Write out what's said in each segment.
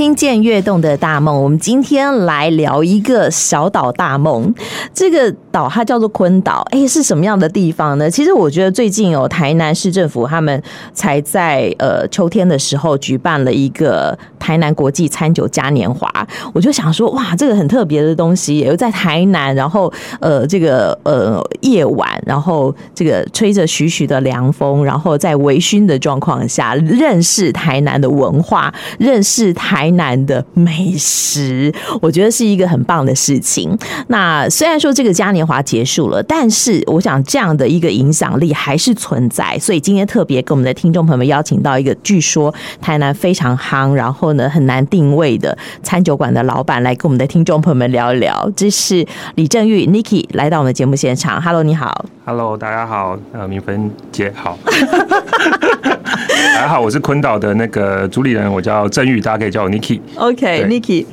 听见跃动的大梦，我们今天来聊一个小岛大梦。这个岛它叫做昆岛，哎，是什么样的地方呢？其实我觉得最近有台南市政府他们才在呃秋天的时候举办了一个台南国际餐酒嘉年华，我就想说，哇，这个很特别的东西，也在台南，然后呃这个呃夜晚，然后这个吹着徐徐的凉风，然后在微醺的状况下认识台南的文化，认识台。台南的美食，我觉得是一个很棒的事情。那虽然说这个嘉年华结束了，但是我想这样的一个影响力还是存在。所以今天特别跟我们的听众朋友们邀请到一个据说台南非常夯，然后呢很难定位的餐酒馆的老板来跟我们的听众朋友们聊一聊。这是李正玉 Niki 来到我们的节目现场。Hello，你好。Hello，大家好。呃，明芬姐好。大家好，我是坤岛的那个主理人，我叫正玉，大家可以叫我尼。OK，Niki，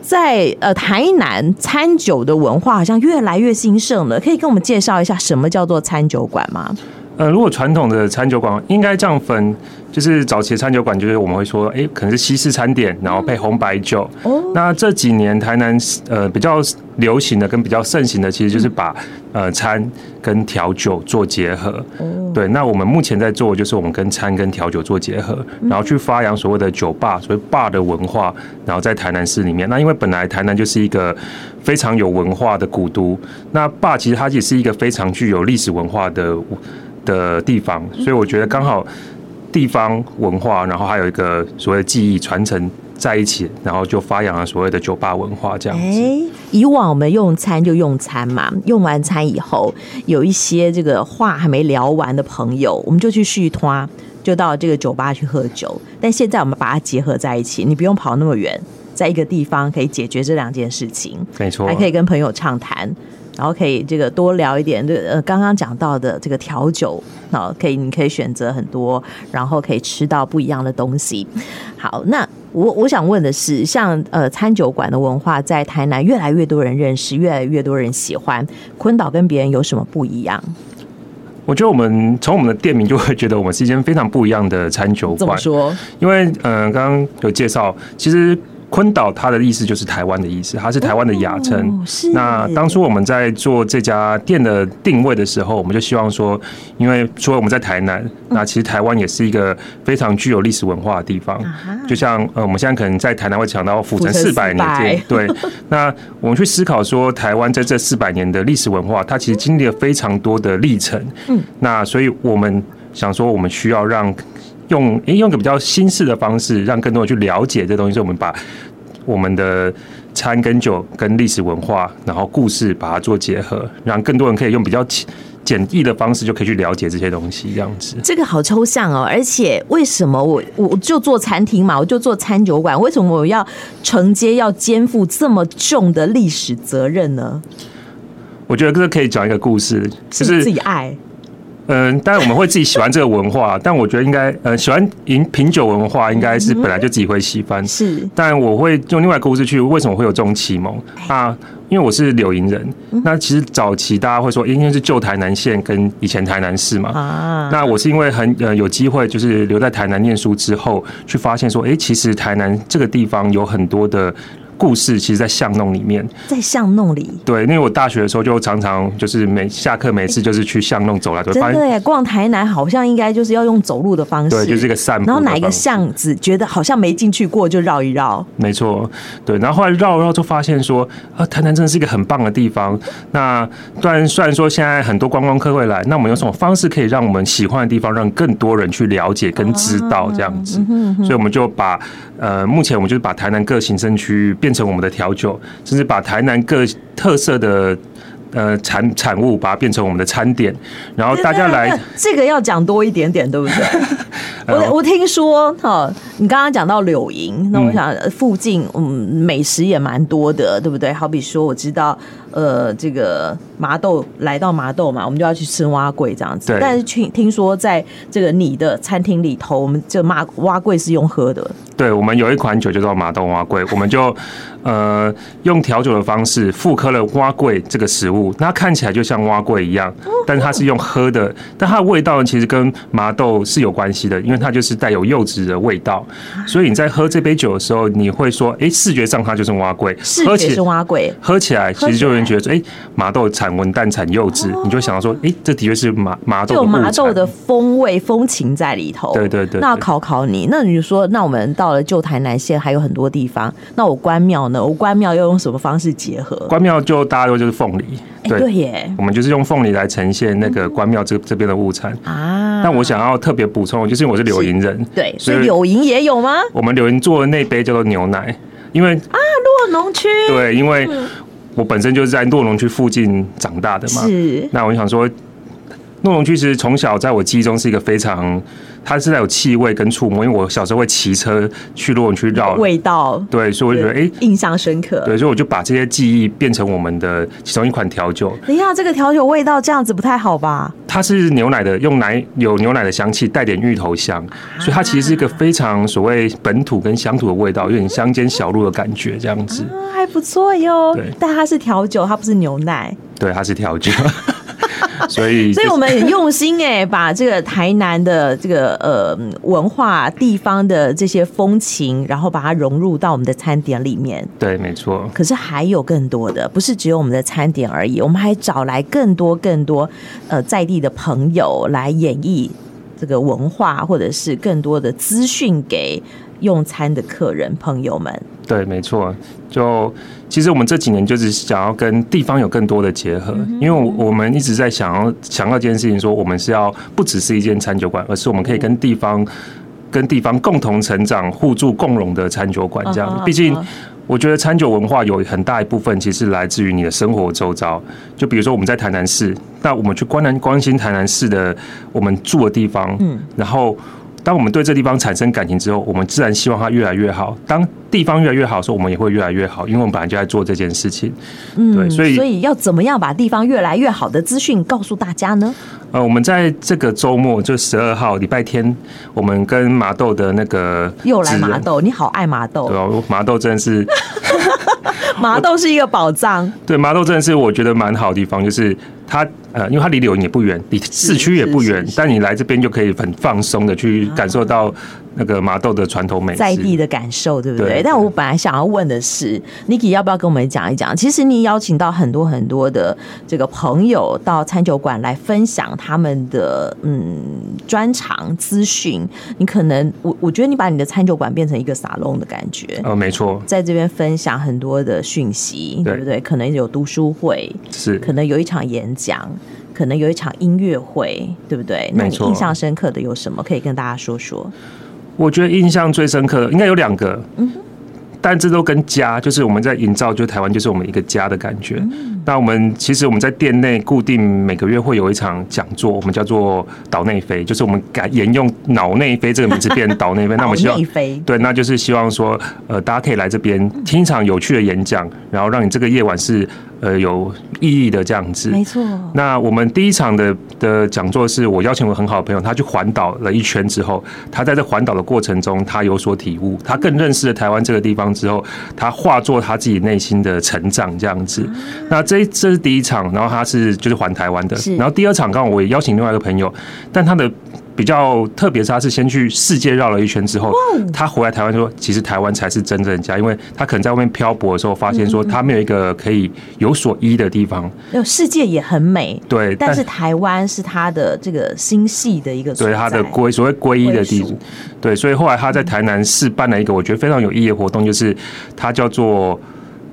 在呃台南餐酒的文化好像越来越兴盛了，可以跟我们介绍一下什么叫做餐酒馆吗？呃，如果传统的餐酒馆应该这样分。就是早期的餐酒馆，就是我们会说，哎、欸，可能是西式餐点，然后配红白酒。哦。那这几年台南呃比较流行的跟比较盛行的，其实就是把呃餐跟调酒做结合。哦。对，那我们目前在做的，就是我们跟餐跟调酒做结合，然后去发扬所谓的酒吧，所谓 bar 的文化，然后在台南市里面。那因为本来台南就是一个非常有文化的古都，那 bar 其实它也是一个非常具有历史文化的的地方，所以我觉得刚好。地方文化，然后还有一个所谓的记忆传承在一起，然后就发扬了所谓的酒吧文化这样子。欸，以往我们用餐就用餐嘛，用完餐以后，有一些这个话还没聊完的朋友，我们就去续摊，就到这个酒吧去喝酒。但现在我们把它结合在一起，你不用跑那么远，在一个地方可以解决这两件事情，没错，还可以跟朋友畅谈。然后可以这个多聊一点，这呃刚刚讲到的这个调酒，好，可以你可以选择很多，然后可以吃到不一样的东西。好，那我我想问的是，像呃餐酒馆的文化在台南越来越多人认识，越来越多人喜欢，昆岛跟别人有什么不一样？我觉得我们从我们的店名就会觉得我们是一间非常不一样的餐酒馆。怎么说？因为嗯、呃、刚刚有介绍，其实。鲲岛，它的意思就是台湾的意思，它是台湾的雅称。哦。那当初我们在做这家店的定位的时候，我们就希望说，因为除了我们在台南，那其实台湾也是一个非常具有历史文化的地方。就像呃，我们现在可能在台南会讲到府城四百年，对。那我们去思考说，台湾在这四百年的历史文化，它其实经历了非常多的历程。嗯。那所以我们想说，我们需要让。用诶，用个比较新式的方式，让更多人去了解这东西。所以我们把我们的餐跟酒跟历史文化，然后故事把它做结合，让更多人可以用比较简易的方式就可以去了解这些东西。这样子，这个好抽象哦。而且为什么我我就做餐厅嘛，我就做餐酒馆，为什么我要承接要肩负这么重的历史责任呢？我觉得这可以讲一个故事，就是自己爱。嗯，当然我们会自己喜欢这个文化，但我觉得应该，呃，喜欢饮品酒文化应该是本来就自己会喜欢。是，但我会用另外一个故事去，为什么会有这种启蒙啊？因为我是柳营人，那其实早期大家会说，因为是旧台南县跟以前台南市嘛。啊，那我是因为很呃有机会，就是留在台南念书之后，去发现说，哎，其实台南这个地方有很多的。故事其实，在巷弄里面，在巷弄里。对，因为我大学的时候就常常就是每下课每次就是去巷弄走来走。真的耶，逛台南好像应该就是要用走路的方式，对，就是一个散步。然后哪一个巷子觉得好像没进去过，就绕一绕。没错，对。然后后来绕绕就发现说，啊，台南真的是一个很棒的地方。那虽然虽然说现在很多观光客会来，那我们有什么方式可以让我们喜欢的地方让更多人去了解跟知道这样子？所以我们就把呃，目前我们就是把台南各行政区变成我们的调酒，甚至把台南各特色的呃产产物，把它变成我们的餐点，然后大家来，这个要讲多一点点，对不对？我我听说哈，你刚刚讲到柳营，那我想附近嗯美食也蛮多的，对不对？好比说我知道呃，这个麻豆来到麻豆嘛，我们就要去吃蛙桂这样子。但是听听说，在这个你的餐厅里头，我们这麻蛙桂是用喝的。对，我们有一款酒叫做麻豆蛙桂，我们就呃用调酒的方式复刻了蛙桂这个食物，那它看起来就像蛙桂一样，但它是用喝的，但它的味道其实跟麻豆是有关系的，因为它就是带有柚子的味道，所以你在喝这杯酒的时候，你会说，哎，视觉上它就是蛙桂，视觉是蛙桂，喝起来其实就有人觉得说，哎，麻豆产文旦产柚子，你就想到说，哎，这的确是麻麻豆，有麻豆的风味风情在里头。对对对，那考考你，那你说，那我们到了旧台南县还有很多地方，那我关庙呢？我关庙要用什么方式结合？关庙就大家都就是凤梨，对，对耶，我们就是用凤梨来呈现那个关庙这这边的物产啊。但我想要特别补充，就是因为我是柳营人，对，所以柳营也有吗？我们柳营做的那杯叫做牛奶，因为啊，洛农区，对，因为我本身就是在洛龙区附近长大的嘛，是。那我就想说，洛龙区其实从小在我记忆中是一个非常。它是在有气味跟触摸，因为我小时候会骑车去洛文区绕味道，对，所以我觉得哎，印象深刻。对，所以我就把这些记忆变成我们的其中一款调酒。等一下，这个调酒味道这样子不太好吧？它是牛奶的，用奶有牛奶的香气，带点芋头香，所以它其实是一个非常所谓本土跟乡土的味道，有点乡间小路的感觉，这样子。啊，还不错哟。但它是调酒，它不是牛奶。对，它是调酒。所以，所以我们很用心哎，把这个台南的这个呃文化地方的这些风情，然后把它融入到我们的餐点里面。对，没错。可是还有更多的，不是只有我们的餐点而已，我们还找来更多更多呃在地的朋友来演绎这个文化，或者是更多的资讯给用餐的客人朋友们。对，没错。就其实我们这几年就是想要跟地方有更多的结合，因为我们一直在想要强调这件事情，说我们是要不只是一间餐酒馆，而是我们可以跟地方跟地方共同成长、互助共荣的餐酒馆。这样，毕竟我觉得餐酒文化有很大一部分其实来自于你的生活周遭。就比如说我们在台南市，那我们去关南关心台南市的我们住的地方，嗯，然后。当我们对这地方产生感情之后，我们自然希望它越来越好。当地方越来越好的时候，我们也会越来越好，因为我们本来就在做这件事情。嗯，对，所以所以要怎么样把地方越来越好的资讯告诉大家呢？呃，我们在这个周末，就十二号礼拜天，我们跟麻豆的那个又来麻豆，你好爱麻豆，对啊，麻豆真的是 麻豆是一个宝藏。对，麻豆真的是我觉得蛮好的地方，就是它。呃，因为它离柳营也不远，离市区也不远，但你来这边就可以很放松的去感受到那个麻豆的传统美食，在地的感受，对不对？但我本来想要问的是，Niki 要不要跟我们讲一讲？其实你邀请到很多很多的这个朋友到餐酒馆来分享他们的嗯专长资讯。你可能我我觉得你把你的餐酒馆变成一个沙龙的感觉，呃，没错，在这边分享很多的讯息，对不对？可能有读书会，是可能有一场演讲。可能有一场音乐会，对不对？那你印象深刻的有什么可以跟大家说说？我觉得印象最深刻的应该有两个，嗯，但这都跟家，就是我们在营造，就台湾就是我们一个家的感觉。嗯那我们其实我们在店内固定每个月会有一场讲座，我们叫做“岛内飞”，就是我们改沿用“脑内飞”这个名字变“岛内飞”。那我们希望对，那就是希望说，呃，大家可以来这边听一场有趣的演讲，然后让你这个夜晚是呃有意义的这样子。没错。那我们第一场的的讲座是我邀请我很好的朋友，他去环岛了一圈之后，他在这环岛的过程中，他有所体悟，他更认识了台湾这个地方之后，他化作他自己内心的成长这样子。那这这是第一场，然后他是就是环台湾的，然后第二场刚好我也邀请另外一个朋友，但他的比较特别是他是先去世界绕了一圈之后，他回来台湾说，其实台湾才是真正的家，因为他可能在外面漂泊的时候发现说他没有一个可以有所依的地方。有世界也很美，对，但是台湾是他的这个心系的一个对他的归所谓归依的地方，对，所以后来他在台南市办了一个我觉得非常有意义的活动，就是他叫做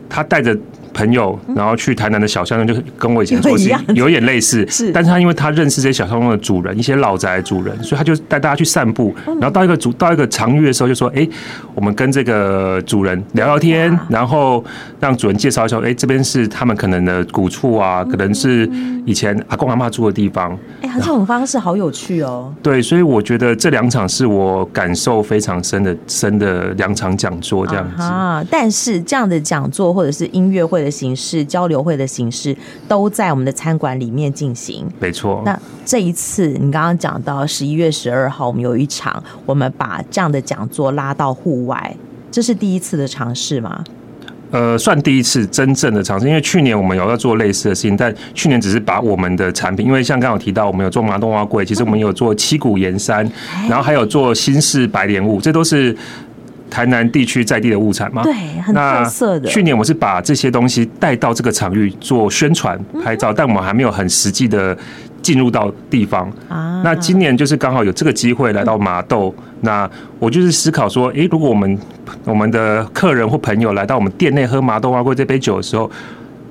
他带着。朋友，然后去台南的小巷弄，就跟我以前做是有点类似，是。但是他因为他认识这些小巷弄的主人，一些老宅的主人，所以他就带大家去散步。然后到一个主到一个长域的时候，就说：“哎，我们跟这个主人聊聊天，然后让主人介绍一下，哎，这边是他们可能的古厝啊，可能是以前阿公阿妈住的地方。”哎，这种方式好有趣哦。对，所以我觉得这两场是我感受非常深的深的两场讲座这样子。啊，但是这样的讲座或者是音乐会的。的形式、交流会的形式，都在我们的餐馆里面进行。没错。那这一次，你刚刚讲到十一月十二号，我们有一场，我们把这样的讲座拉到户外，这是第一次的尝试吗？呃，算第一次真正的尝试，因为去年我们有要做类似的事情，但去年只是把我们的产品，因为像刚刚有提到，我们有做麻冬花柜，其实我们有做七股盐山，然后还有做新式白莲雾，这都是台南地区在地的物产吗。对，很特色的。去年我是把这些东西带到这个场域做宣传、拍照，但我们还没有很实际的。进入到地方啊，那今年就是刚好有这个机会来到麻豆，那我就是思考说，诶，如果我们我们的客人或朋友来到我们店内喝麻豆花龟这杯酒的时候。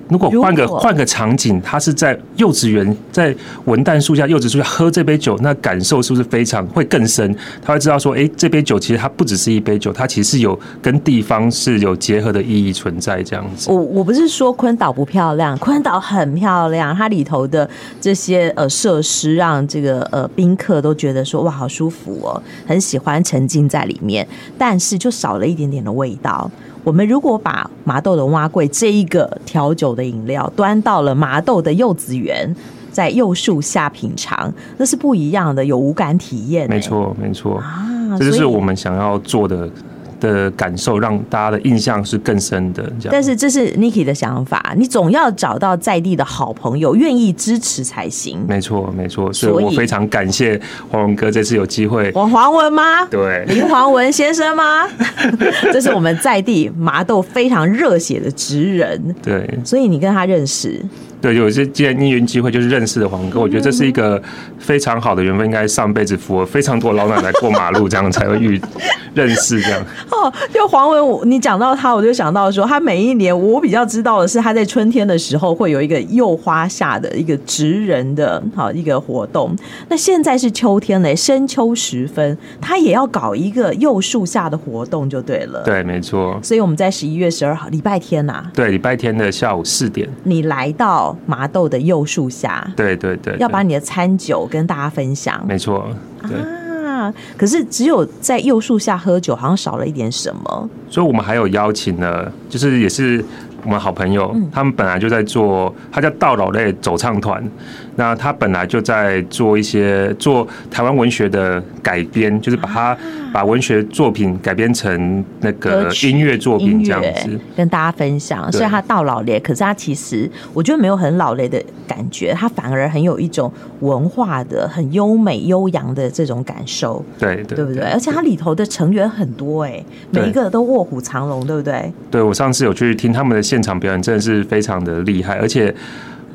如果换个换个场景，他是在柚子园，在文旦树下、柚子树下喝这杯酒，那感受是不是非常会更深？他会知道说，哎，这杯酒其实它不只是一杯酒，它其实是有跟地方是有结合的意义存在这样子。我我不是说昆岛不漂亮，昆岛很漂亮，它里头的这些呃设施让这个呃宾客都觉得说哇好舒服哦，很喜欢沉浸在里面，但是就少了一点点的味道。我们如果把麻豆的蛙桂这一个调酒的饮料端到了麻豆的柚子园，在柚树下品尝，那是不一样的，有五感体验。没错，没错啊，这就是我们想要做的。的感受让大家的印象是更深的，但是这是 Niki 的想法，你总要找到在地的好朋友愿意支持才行。没错，没错，所以我非常感谢黄文哥这次有机会。黄黄文吗？对，林黄文先生吗？这是我们在地麻豆非常热血的职人。对，所以你跟他认识。对，有一些既然因缘机会，就是认识的黄哥，我觉得这是一个非常好的缘分，应该上辈子扶了非常多老奶奶过马路，这样才会遇认识这样。哦，就黄文，你讲到他，我就想到说，他每一年我比较知道的是，他在春天的时候会有一个柚花下的一个职人的好一个活动。那现在是秋天嘞，深秋时分，他也要搞一个柚树下的活动，就对了。对，没错。所以我们在十一月十二号礼拜天呐、啊，对，礼拜天的下午四点，你来到。麻豆的柚树下，对对对，要把你的餐酒跟大家分享。没错，对啊，可是只有在柚树下喝酒，好像少了一点什么。所以我们还有邀请了，就是也是。我们好朋友，他们本来就在做，他叫道老类走唱团。那他本来就在做一些做台湾文学的改编，就是把它把文学作品改编成那个音乐作品这样子，跟大家分享。所以他到老了，可是他其实我觉得没有很老类的感觉，他反而很有一种文化的很优美悠扬的这种感受。对对，对不对？而且他里头的成员很多哎，每一个都卧虎藏龙，对不对？对，我上次有去听他们的现场表演，真的是非常的厉害，而且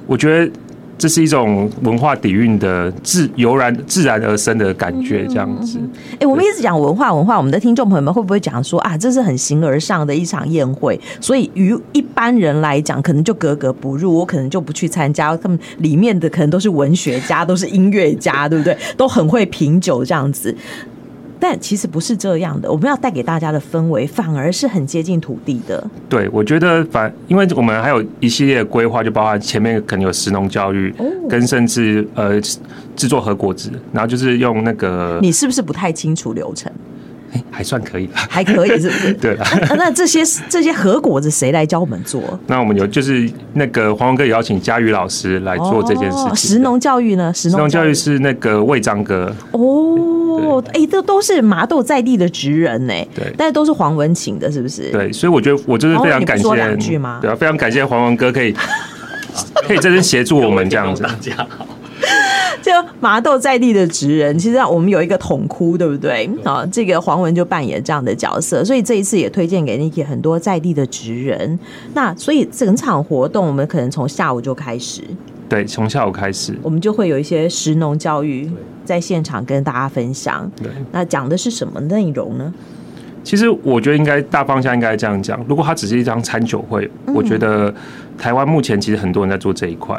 我觉得这是一种文化底蕴的自油然自然而生的感觉，这样子。哎、我们一直讲文化文化，我们的听众朋友们会不会讲说啊，这是很形而上的一场宴会，所以于一般人来讲，可能就格格不入，我可能就不去参加。他们里面的可能都是文学家，都是音乐家，对不对？都很会品酒这样子。但其实不是这样的，我们要带给大家的氛围反而是很接近土地的。对，我觉得反，因为我们还有一系列的规划，就包含前面可能有食农教育，跟甚至呃制作核果子，然后就是用那个。你是不是不太清楚流程？欸、还算可以吧，还可以是不是？对啊。那这些这些核果子谁来教我们做？那我们有就是那个黄文哥也邀请佳宇老师来做这件事情。食农教育呢？食农教育是那个魏章哥哦。哦，哎，这都是麻豆在地的职人呢，对，但是都是黄文请的，是不是？对，所以我觉得我就是非常感谢，说两句吗？对啊，非常感谢黄文哥可以 可以在这协助我们这样子。大家好，就麻豆在地的职人，其实我们有一个统哭，对不对？啊，这个黄文就扮演这样的角色，所以这一次也推荐给 Niki 很多在地的职人。那所以整场活动，我们可能从下午就开始。对，从下午开始，我们就会有一些食农教育在现场跟大家分享。对，那讲的是什么内容呢？其实我觉得应该大方向应该这样讲。如果它只是一张餐酒会，嗯、我觉得台湾目前其实很多人在做这一块。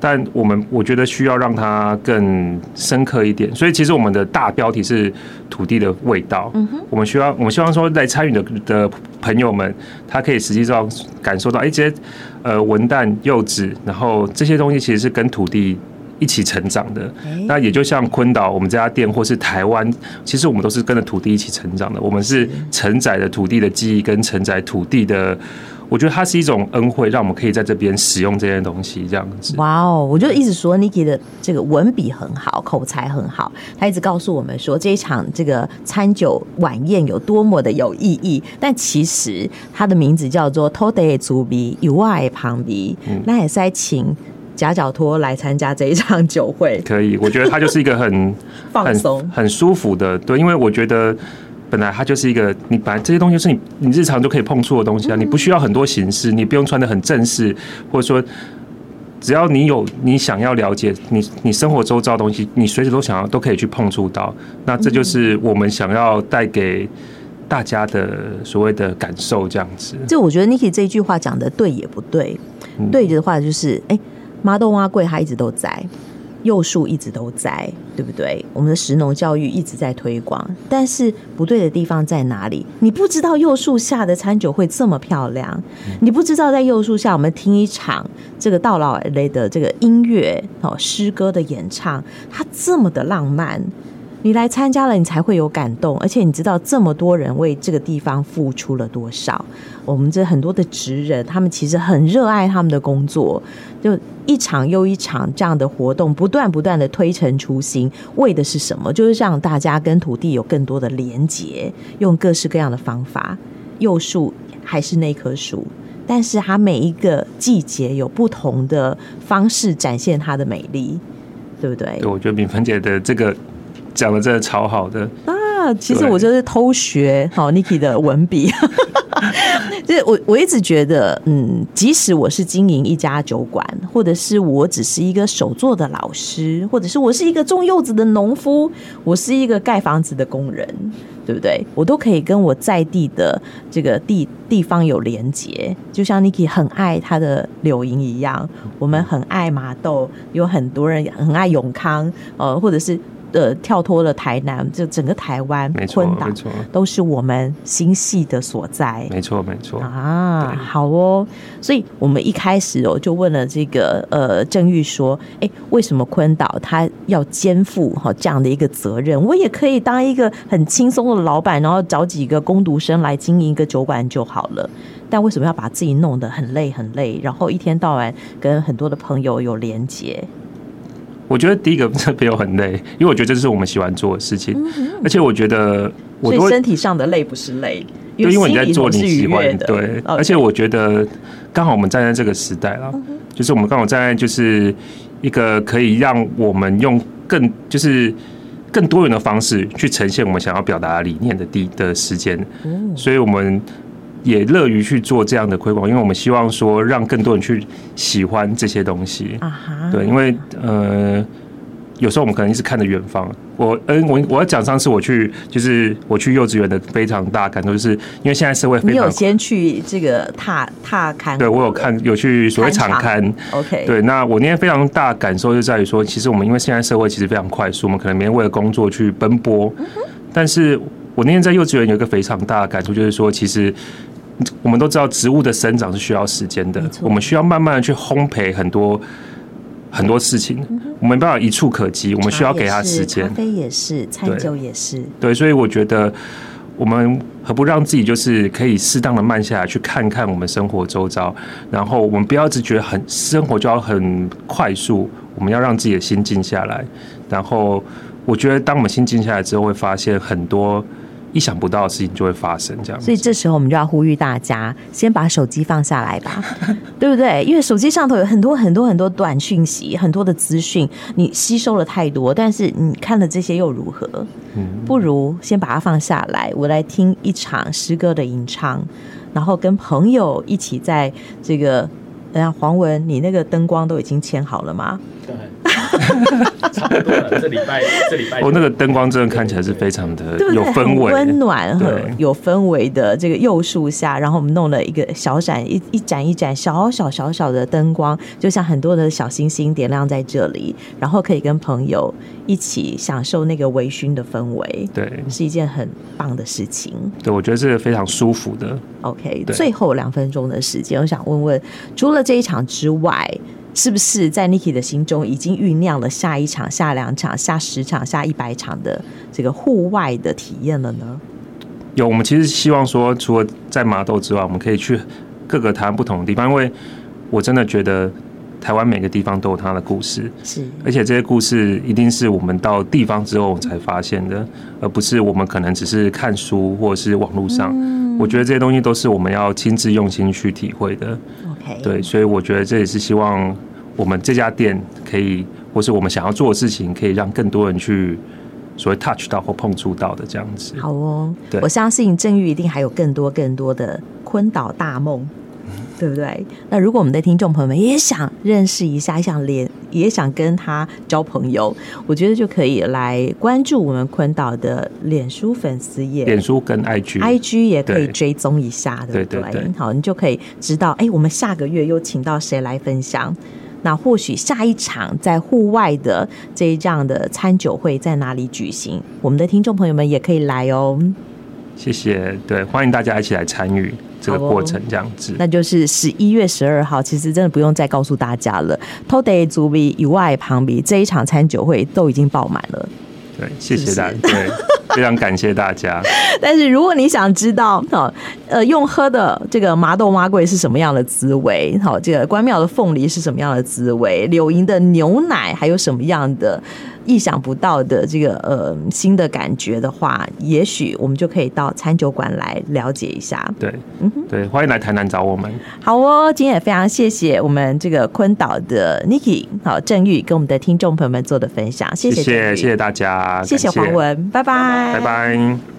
但我们我觉得需要让它更深刻一点，所以其实我们的大标题是土地的味道。嗯哼，我们需要，我们希望说，来参与的的朋友们，他可以实际上感受到，哎，这些呃文旦柚子，然后这些东西其实是跟土地一起成长的。那也就像昆岛我们这家店，或是台湾，其实我们都是跟着土地一起成长的。我们是承载着土地的记忆，跟承载土地的我觉得它是一种恩惠，让我们可以在这边使用这些东西，这样子。哇哦！我就一直说 Niki 的这个文笔很好，口才很好。他一直告诉我们说，这一场这个餐酒晚宴有多么的有意义。但其实它的名字叫做 Today 足鼻以外旁鼻，那也是在请夹脚托来参加这一场酒会。可以，我觉得他就是一个很 放松、很舒服的。对，因为我觉得。本来它就是一个，你本来这些东西是你你日常就可以碰触的东西啊，你不需要很多形式，你不用穿的很正式，或者说，只要你有你想要了解你你生活周遭的东西，你随时都想要都可以去碰触到，那这就是我们想要带给大家的所谓的感受，这样子。就我觉得 Niki 这一句话讲的对也不对，对的话就是，哎，妈豆妈贵，他一直都在。幼树一直都在，对不对？我们的食农教育一直在推广，但是不对的地方在哪里？你不知道幼树下的餐酒会这么漂亮，你不知道在幼树下我们听一场这个道老类的这个音乐哦，诗歌的演唱，它这么的浪漫。你来参加了，你才会有感动，而且你知道这么多人为这个地方付出了多少。我们这很多的职人，他们其实很热爱他们的工作，就一场又一场这样的活动，不断不断的推陈出新，为的是什么？就是让大家跟土地有更多的连结，用各式各样的方法。幼树还是那棵树，但是它每一个季节有不同的方式展现它的美丽，对不对？对，我觉得敏芬姐的这个。讲的真的超好的啊！其实我就是偷学好 Niki 的文笔，就是我我一直觉得，嗯，即使我是经营一家酒馆，或者是我只是一个手作的老师，或者是我是一个种柚子的农夫，我是一个盖房子的工人，对不对？我都可以跟我在地的这个地地方有连结，就像 Niki 很爱他的柳营一样，我们很爱麻豆，有很多人很爱永康，呃，或者是。呃，跳脱了台南，就整个台湾，昆岛都是我们心系的所在。没错，没错啊，好哦。所以我们一开始哦，就问了这个呃郑玉说，哎，为什么昆岛他要肩负哈这样的一个责任？我也可以当一个很轻松的老板，然后找几个工读生来经营一个酒馆就好了。但为什么要把自己弄得很累很累，然后一天到晚跟很多的朋友有连结？我觉得第一个这没有很累，因为我觉得这是我们喜欢做的事情，而且我觉得我对身体上的累不是累，对，因为你在做你喜欢的，对，而且我觉得刚好我们站在这个时代了，就是我们刚好站在就是一个可以让我们用更就是更多元的方式去呈现我们想要表达理念的地的时间，所以我们。也乐于去做这样的推广，因为我们希望说让更多人去喜欢这些东西。啊哈，对，因为呃，有时候我们可能一直看着远方。我嗯，我我要讲上次我去就是我去幼稚园的非常大感受，就是因为现在社会非常，你有先去这个踏踏勘？对，我有看有去所谓场勘。OK，对，那我那天非常大感受就在于说，其实我们因为现在社会其实非常快速，我们可能每天为了工作去奔波，嗯、但是我那天在幼稚园有一个非常大的感触，就是说其实。我们都知道植物的生长是需要时间的，我们需要慢慢的去烘焙很多很多事情，我们没办法一触可及，我们需要给他时间。咖啡也是，餐酒也是。对，所以我觉得我们何不让自己就是可以适当的慢下来，去看看我们生活周遭，然后我们不要一直觉得很生活就要很快速，我们要让自己的心静下来。然后我觉得当我们心静下来之后，会发现很多。意想不到的事情就会发生，这样。所以这时候我们就要呼吁大家，先把手机放下来吧，对不对？因为手机上头有很多很多很多短讯息，很多的资讯，你吸收了太多，但是你看了这些又如何？嗯不如先把它放下来，我来听一场诗歌的吟唱，然后跟朋友一起在这个，等下黄文，你那个灯光都已经签好了吗？对。差不多了，这礼拜这礼拜哦，那个灯光真的看起来是非常的有氛围，温暖和有氛围的这个柚树下，然后我们弄了一个小盏一一盏一盏小小小小的灯光，就像很多的小星星点亮在这里，然后可以跟朋友一起享受那个微醺的氛围，对，是一件很棒的事情。对，我觉得这个非常舒服的。OK，最后两分钟的时间，我想问问，除了这一场之外。是不是在 Niki 的心中已经酝酿了下一场、下两场、下十场、下一百场的这个户外的体验了呢？有，我们其实希望说，除了在麻豆之外，我们可以去各个台湾不同的地方，因为我真的觉得台湾每个地方都有它的故事，是，而且这些故事一定是我们到地方之后才发现的，而不是我们可能只是看书或者是网络上。我觉得这些东西都是我们要亲自用心去体会的。OK，对，所以我觉得这也是希望我们这家店可以，或是我们想要做的事情，可以让更多人去。所谓 touch 到或碰触到的这样子，好哦。对，我相信正玉一定还有更多更多的坤岛大梦，对不对？那如果我们的听众朋友们也想认识一下，也想连，也想跟他交朋友，我觉得就可以来关注我们坤岛的脸书粉丝页，脸书跟 IG，IG 也可以追踪一下，对不对？对对对，好，你就可以知道，哎，我们下个月又请到谁来分享。那或许下一场在户外的这一这样的餐酒会在哪里举行？我们的听众朋友们也可以来哦。谢谢，对，欢迎大家一起来参与这个过程，这样子。那就是十一月十二号，其实真的不用再告诉大家了。Today 足比以外旁边这一场餐酒会都已经爆满了。对，谢谢大家。对。非常感谢大家。但是如果你想知道，好，呃，用喝的这个麻豆麻桂是什么样的滋味？好，这个关庙的凤梨是什么样的滋味？柳营的牛奶还有什么样的？意想不到的这个呃新的感觉的话，也许我们就可以到餐酒馆来了解一下。对，嗯哼，对，欢迎来台南找我们。好哦，今天也非常谢谢我们这个坤岛的 Niki 好郑玉跟我们的听众朋友们做的分享，谢谢，谢谢，谢谢大家，谢谢黄文，拜拜，拜拜。